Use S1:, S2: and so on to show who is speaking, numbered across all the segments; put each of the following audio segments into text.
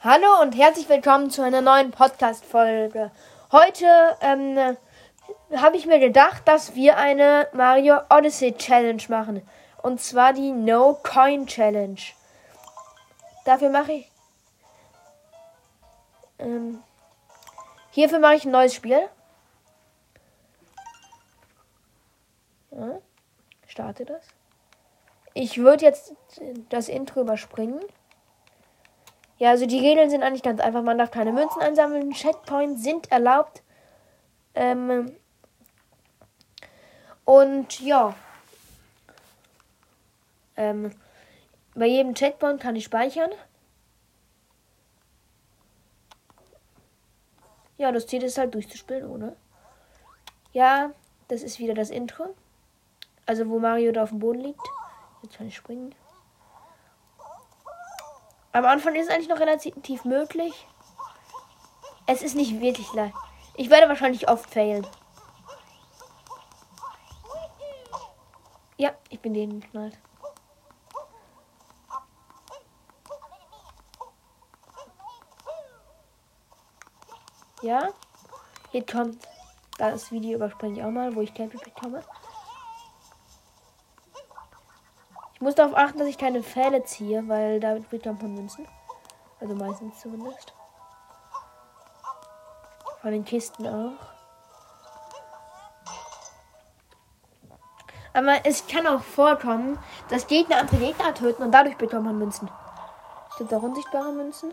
S1: Hallo und herzlich willkommen zu einer neuen Podcast-Folge. Heute ähm, habe ich mir gedacht, dass wir eine Mario Odyssey Challenge machen. Und zwar die No Coin Challenge. Dafür mache ich. Ähm, hierfür mache ich ein neues Spiel. Ja, starte das. Ich würde jetzt das Intro überspringen. Ja, also die Regeln sind eigentlich ganz einfach. Man darf keine Münzen einsammeln. Checkpoints sind erlaubt. Ähm und ja. Ähm bei jedem Checkpoint kann ich speichern. Ja, das Ziel ist halt durchzuspielen, oder? Ja, das ist wieder das Intro. Also wo Mario da auf dem Boden liegt. Jetzt kann ich springen. Am Anfang ist es eigentlich noch relativ möglich. Es ist nicht wirklich leicht. Ich werde wahrscheinlich oft failen. Ja, ich bin denen geknallt. Ja, hier kommt das Video überspringe ich auch mal, wo ich Campy bekomme. Ich muss darauf achten, dass ich keine Pfähle ziehe, weil damit bekommt man Münzen. Also meistens zumindest. Von den Kisten auch. Aber es kann auch vorkommen, dass Gegner andere Gegner töten und dadurch bekommt man Münzen. Sind da unsichtbare Münzen?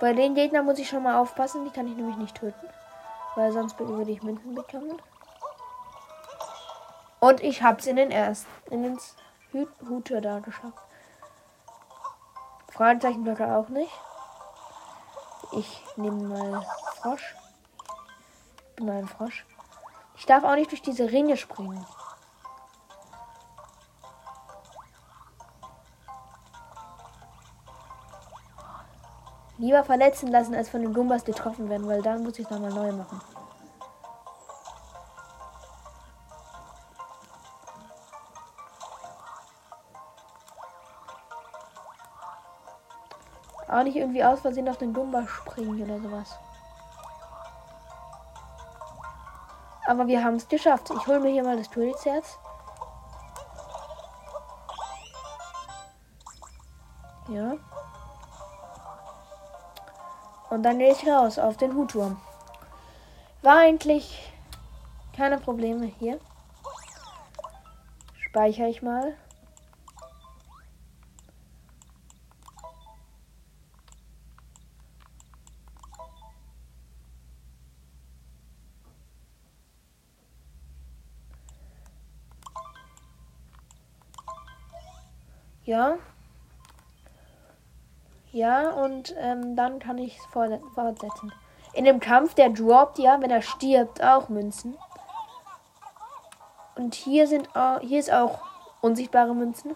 S1: Bei den Gegnern muss ich schon mal aufpassen, die kann ich nämlich nicht töten. Weil sonst würde ich Münzen bekommen. Und ich hab's in den ersten, in den Hute da geschafft. Fragezeichen Blöcke auch nicht. Ich nehme mal Frosch. Bin mal ein Frosch. Ich darf auch nicht durch diese Ringe springen. Lieber verletzen lassen, als von den Gumbas getroffen werden, weil dann muss ich nochmal neu machen. Auch nicht irgendwie aus Versehen auf den Gumba springen oder sowas. Aber wir haben es geschafft. Ich hole mir hier mal das Todesherz. Und dann gehe ich raus auf den Hutturm. War eigentlich keine Probleme hier. Speichere ich mal. Ja, ja, und ähm, dann kann ich es fortsetzen. In dem Kampf, der droppt ja, wenn er stirbt, auch Münzen. Und hier sind hier ist auch unsichtbare Münzen.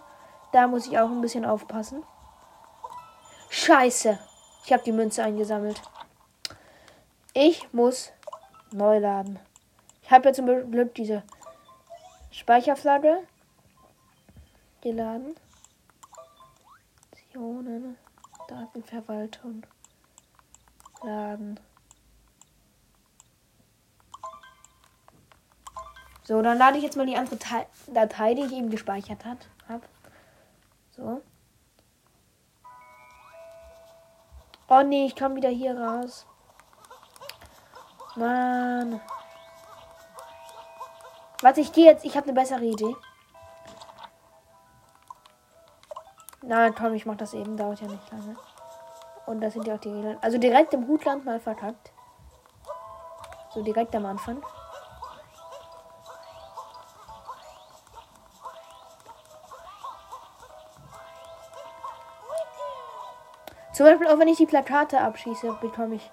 S1: Da muss ich auch ein bisschen aufpassen. Scheiße. Ich habe die Münze eingesammelt. Ich muss neu laden. Ich habe ja zum Glück diese Speicherflagge geladen. Optionen. Datenverwaltung. Laden. So, dann lade ich jetzt mal die andere Datei, die ich eben gespeichert hat, habe. So. Oh nee, ich komme wieder hier raus. Mann. Warte, ich gehe jetzt. Ich habe eine bessere Idee. Na komm, ich mach das eben, dauert ja nicht lange. Und das sind ja auch die Regeln. Also direkt im Hutland mal verkackt. So direkt am Anfang. Zum Beispiel auch wenn ich die Plakate abschieße, bekomme ich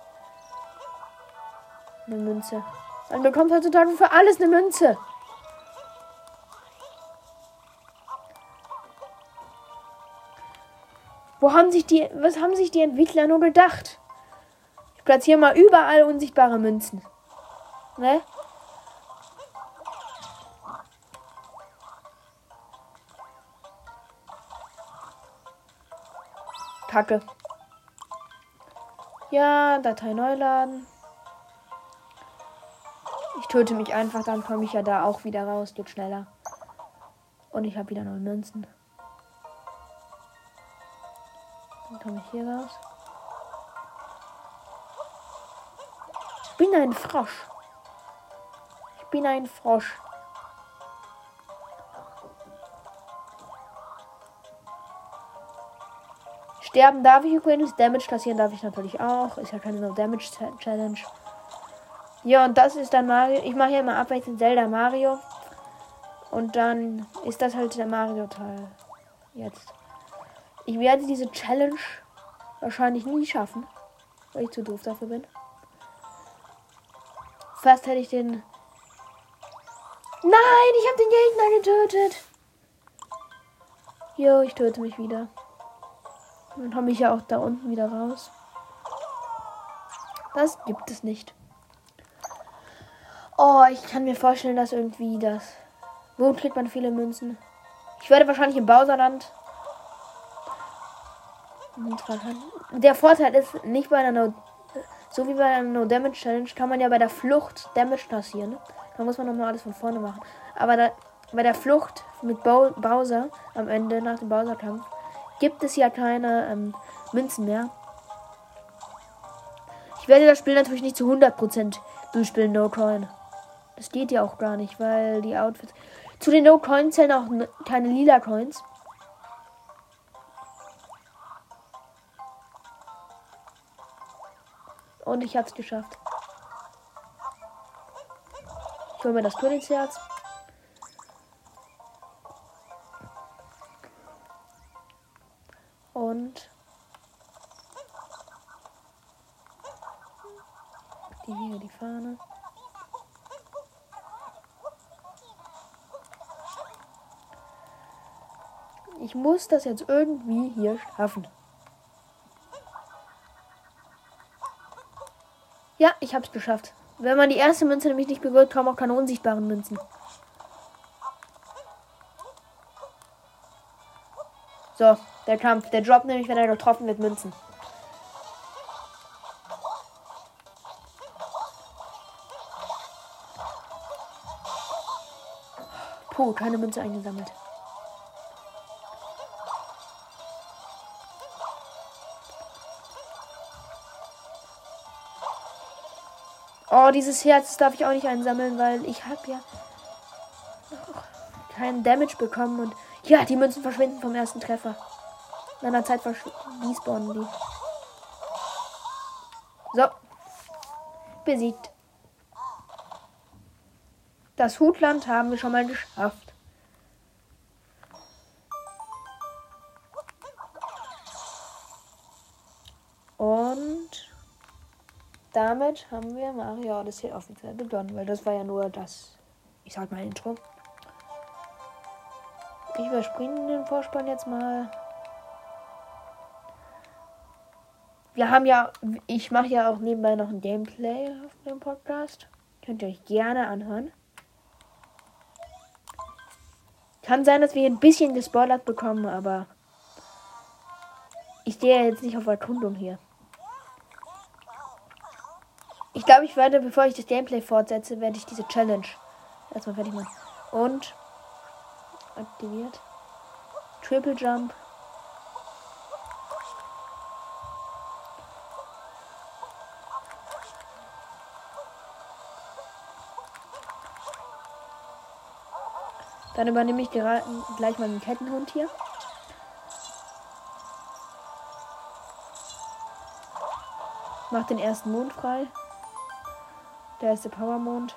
S1: eine Münze. Man bekommt heutzutage für alles eine Münze. Haben sich die, was haben sich die Entwickler nur gedacht? Ich platziere mal überall unsichtbare Münzen. Ne? Kacke. Ja, Datei neu laden. Ich töte mich einfach, dann komme ich ja da auch wieder raus. Geht schneller. Und ich habe wieder neue Münzen. Komme ich hier raus. Ich bin ein Frosch. Ich bin ein Frosch. Sterben darf ich übrigens. Damage kassieren darf ich natürlich auch. Ist ja keine No Damage Challenge. Ja, und das ist dann Mario. Ich mache ja immer abwechselnd Zelda Mario. Und dann ist das halt der Mario-Teil. Jetzt. Ich werde diese Challenge wahrscheinlich nie schaffen. Weil ich zu doof dafür bin. Fast hätte ich den. Nein, ich habe den Gegner getötet. Jo, ich töte mich wieder. Dann komme ich ja auch da unten wieder raus. Das gibt es nicht. Oh, ich kann mir vorstellen, dass irgendwie das. Wo kriegt man viele Münzen? Ich werde wahrscheinlich im Bowserland. Der Vorteil ist, nicht bei einer No, so wie bei einer No Damage Challenge kann man ja bei der Flucht Damage kassieren. Da muss man nochmal alles von vorne machen. Aber da, bei der Flucht mit Bowser am Ende nach dem Bowser-Kampf gibt es ja keine ähm, Münzen mehr. Ich werde das Spiel natürlich nicht zu 100% durchspielen, No Coin. Das geht ja auch gar nicht, weil die Outfits. Zu den No Coins zählen auch keine lila Coins. Und ich hab's geschafft. Ich hole mir das Königsherz. Und die hier die Fahne. Ich muss das jetzt irgendwie hier schaffen. Ja, ich hab's geschafft. Wenn man die erste Münze nämlich nicht berührt, kommen auch keine unsichtbaren Münzen. So, der Kampf. Der droppt nämlich, wenn er getroffen wird, Münzen. Puh, keine Münze eingesammelt. Oh, dieses Herz darf ich auch nicht einsammeln, weil ich habe ja keinen Damage bekommen und ja, die Münzen verschwinden vom ersten Treffer. In einer Zeit respawnen die. So. Besiegt. Das Hutland haben wir schon mal geschafft. Und damit haben wir Mario Odyssey offiziell begonnen, weil das war ja nur das, ich sag mal, Intro. Ich überspringe den Vorspann jetzt mal. Wir haben ja, ich mache ja auch nebenbei noch ein Gameplay auf dem Podcast. Könnt ihr euch gerne anhören. Kann sein, dass wir ein bisschen gespoilert bekommen, aber ich stehe jetzt nicht auf Erkundung hier. Ich glaube, ich werde, bevor ich das Gameplay fortsetze, werde ich diese Challenge erstmal fertig machen. Und aktiviert. Triple Jump. Dann übernehme ich gleich mal den Kettenhund hier. Mach den ersten Mond frei. Der ist der Power Mond.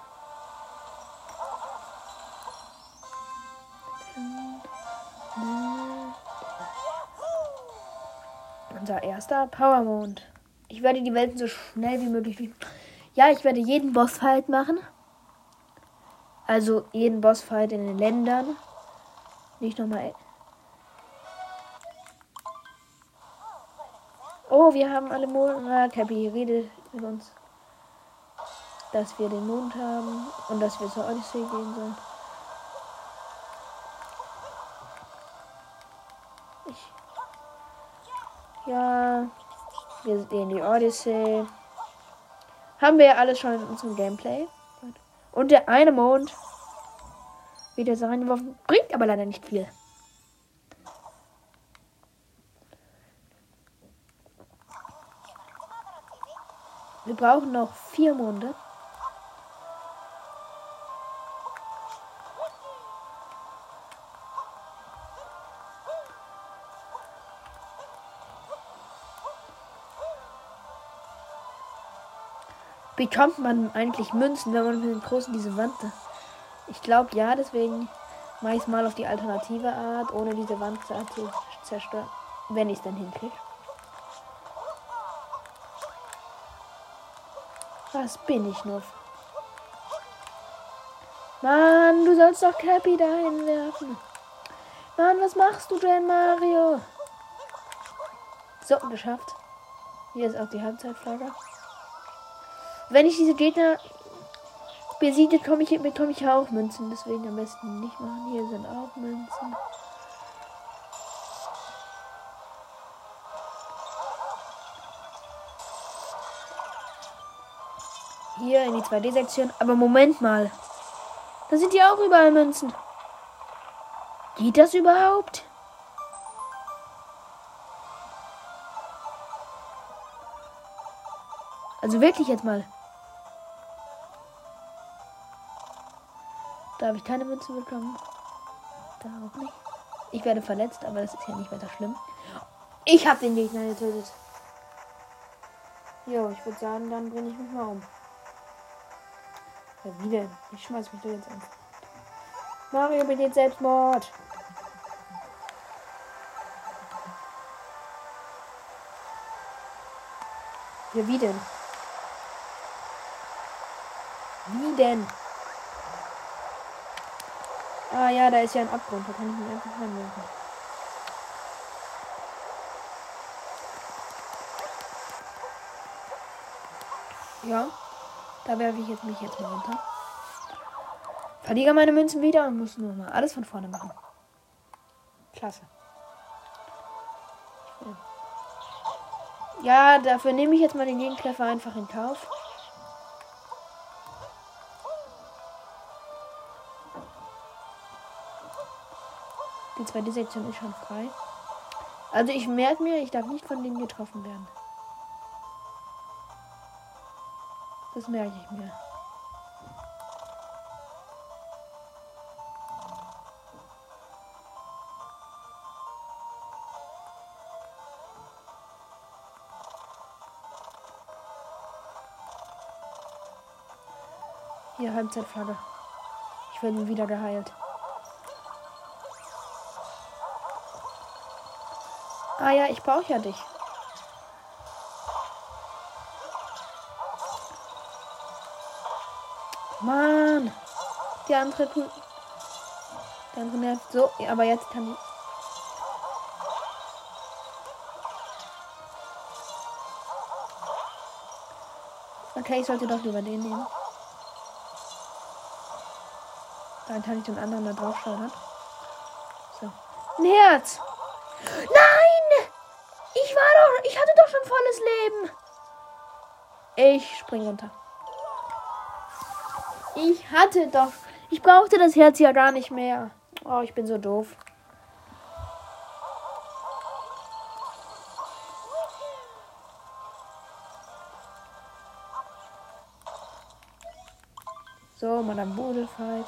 S1: Unser erster Powermond. Ich werde die Welten so schnell wie möglich. Ja, ich werde jeden Bossfight machen. Also jeden Bossfight in den Ländern. Nicht nochmal. Oh, wir haben alle Mond. Ah, Cappy, rede mit uns. Dass wir den Mond haben und dass wir zur Odyssee gehen sollen. Ja. Wir sehen die Odyssey. Haben wir ja alles schon in unserem Gameplay. Und der eine Mond wieder so reingeworfen. Bringt aber leider nicht viel. Wir brauchen noch vier Monde. Bekommt man eigentlich Münzen, wenn man mit dem Großen diese Wand. Ich glaube ja, deswegen mache ich es mal auf die alternative Art, ohne diese Wand zu zerstören. Wenn ich es dann hinkriege. Was bin ich nur? Mann, du sollst doch Cappy dahin werfen. Mann, was machst du denn, Mario? So, geschafft. Hier ist auch die Halbzeitflagge. Wenn ich diese Gegner besiege, bekomme ich, bekomme ich auch Münzen. Deswegen am besten nicht machen. Hier sind auch Münzen. Hier in die 2D-Sektion. Aber Moment mal. Da sind ja auch überall Münzen. Geht das überhaupt? Also wirklich jetzt mal. Da habe ich keine Münze bekommen. Da auch nicht. Ich werde verletzt, aber das ist ja nicht weiter schlimm. Ich habe den Gegner getötet. Jo, ich würde sagen, dann bringe ich mich mal um. Ja, wie denn? Ich schmeiß mich doch jetzt an. Mario begeht Selbstmord. Ja, wie denn? Wie denn? Ah ja, da ist ja ein Abgrund. Da kann ich mich einfach reinwerfen. Ja, da werfe ich jetzt mich jetzt mal runter. Verliere meine Münzen wieder und muss nur mal alles von vorne machen. Klasse. Ja, dafür nehme ich jetzt mal den Gegentreffer einfach in Kauf. Die zweite Sektion ist schon frei. Also ich merke mir, ich darf nicht von denen getroffen werden. Das merke ich mir. Hier, Halbzeitflagge. Ich werde wieder geheilt. Ah ja, ich brauche ja dich. Mann. Die andere Der andere nervt so, aber jetzt kann ich. Okay, ich sollte doch lieber den nehmen. Dann kann ich den anderen da drauf schauen. So. Ein Herz! Nein! Ich war doch. Ich hatte doch schon volles Leben. Ich spring runter. Ich hatte doch. Ich brauchte das Herz ja gar nicht mehr. Oh, ich bin so doof. So, Madame Bodelfight.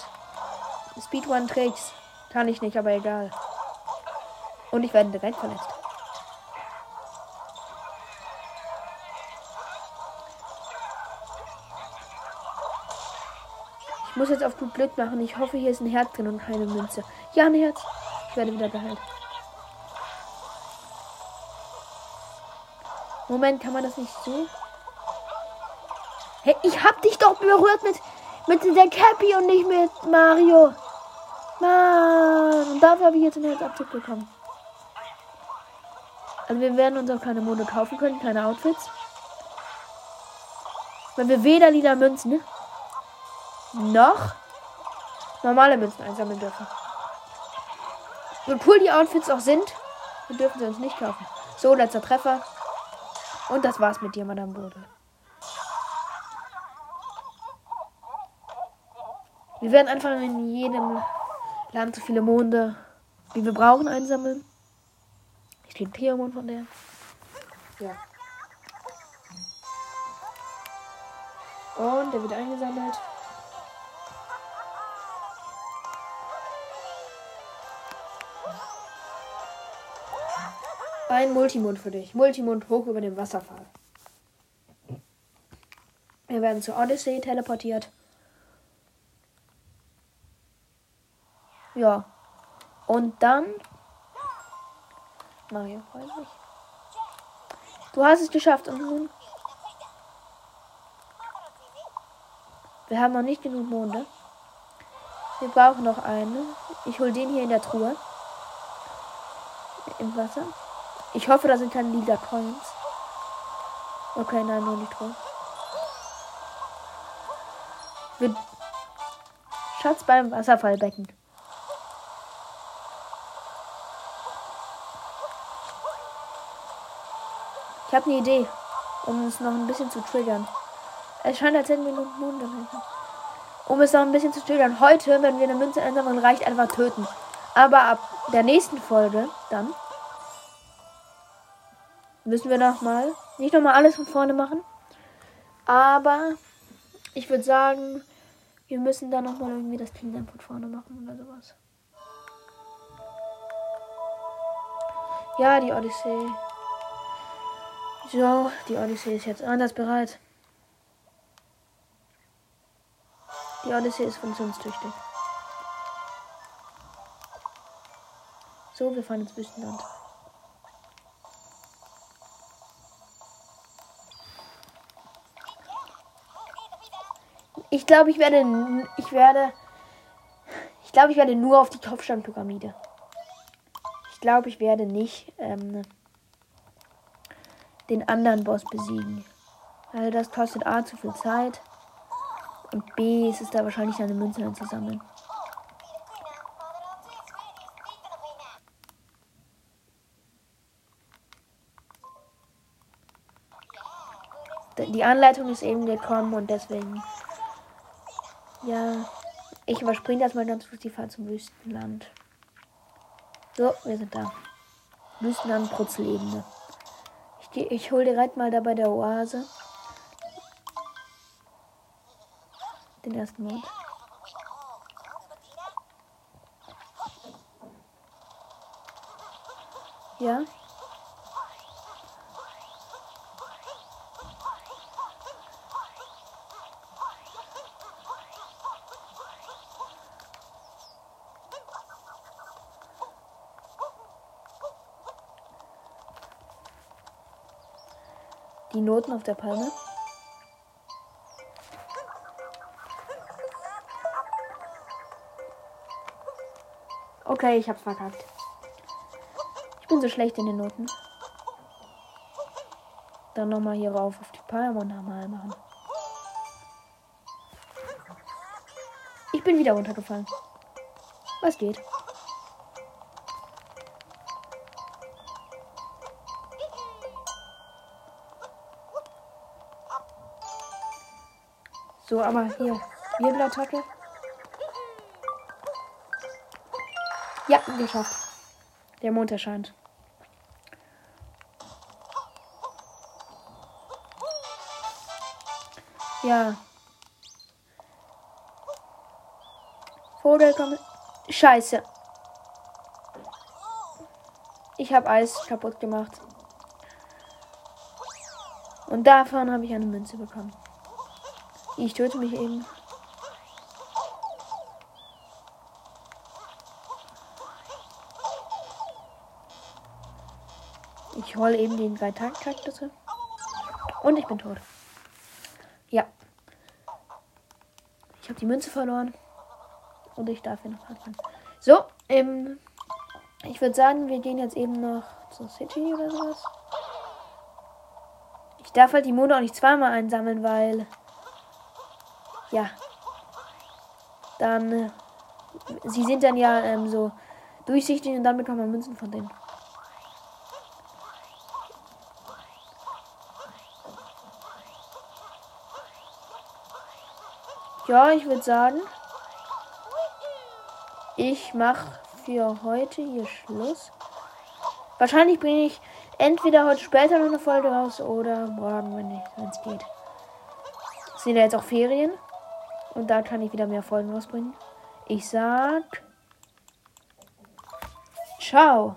S1: Speedrun-Tricks. Kann ich nicht, aber egal. Und ich werde direkt verletzt. Muss jetzt auf gut Glück machen. Ich hoffe, hier ist ein Herz drin und keine Münze. Ja, ein Herz. Ich werde wieder geheilt. Moment, kann man das nicht so? Hey, ich hab dich doch berührt mit, mit der Cappy und nicht mit Mario. Mann, und dafür habe ich jetzt einen Herzabzug bekommen. Also wir werden uns auch keine Mode kaufen können, keine Outfits. Weil wir weder lila Münzen noch normale Münzen einsammeln dürfen. So cool die Outfits auch sind, wir dürfen sie uns nicht kaufen. So, letzter Treffer. Und das war's mit dir, Madame Bode. Wir werden einfach in jedem Land so viele Monde, wie wir brauchen, einsammeln. Ich kriege Theomond von der. Ja. Und der wird eingesammelt. Ein Multimond für dich. Multimond hoch über dem Wasserfall. Wir werden zur Odyssey teleportiert. Ja. Und dann. Mario freut sich. Du hast es geschafft und nun. Wir haben noch nicht genug Monde. Wir brauchen noch einen. Ich hole den hier in der Truhe. Im Wasser. Ich hoffe, da sind keine lila Coins. Okay, nein, nur Truhe. Wir Schatz beim Wasserfallbecken. Ich habe eine Idee, um es noch ein bisschen zu triggern. Es scheint, als hätten wir noch Monde Um es noch ein bisschen zu triggern. Heute, wenn wir eine Münze einsammeln, reicht einfach töten. Aber ab der nächsten Folge dann müssen wir nochmal, nicht nochmal alles von vorne machen. Aber ich würde sagen, wir müssen da nochmal irgendwie das Kingdom von vorne machen oder sowas. Ja, die Odyssee. So, die Odyssee ist jetzt anders bereit. Die Odyssee ist funktionstüchtig. So, wir fahren ins Wüstenland. Ich glaube, ich werde. Ich werde. Ich glaube, ich werde nur auf die Kopfsteinpyramide. Ich glaube, ich werde nicht. Ähm, den anderen Boss besiegen. Weil das kostet A zu viel Zeit. Und B ist es da wahrscheinlich eine Münze einzusammeln. Die Anleitung ist eben gekommen und deswegen. Ja. Ich überspringe das mal ganz kurz die Fahrt zum Wüstenland. So, wir sind da. Wüstenland Brutzelebene. Ich, ich hole direkt mal da bei der Oase den ersten Mod. Ja. Noten auf der Palme. Okay, ich hab's verkackt. Ich bin so schlecht in den Noten. Dann nochmal hier rauf auf die Palme und nochmal machen. Ich bin wieder runtergefallen. Was geht? So, aber hier. Wirbelattacke. Ja, geschafft. Der Mond erscheint. Ja. Vogel kommt. Scheiße. Ich habe Eis kaputt gemacht. Und davon habe ich eine Münze bekommen. Ich töte mich eben. Ich hole eben den drei tag kaktus Und ich bin tot. Ja. Ich habe die Münze verloren. Und ich darf hier noch anfangen. So, ähm, ich würde sagen, wir gehen jetzt eben noch zur City oder sowas. Ich darf halt die Monde auch nicht zweimal einsammeln, weil ja, dann, äh, sie sind dann ja ähm, so durchsichtig und dann bekommt man Münzen von denen. Ja, ich würde sagen, ich mache für heute hier Schluss. Wahrscheinlich bin ich entweder heute später noch eine Folge raus oder morgen, wenn es geht. Sind ja jetzt auch Ferien. Und da kann ich wieder mehr Folgen rausbringen. Ich sag. Ciao.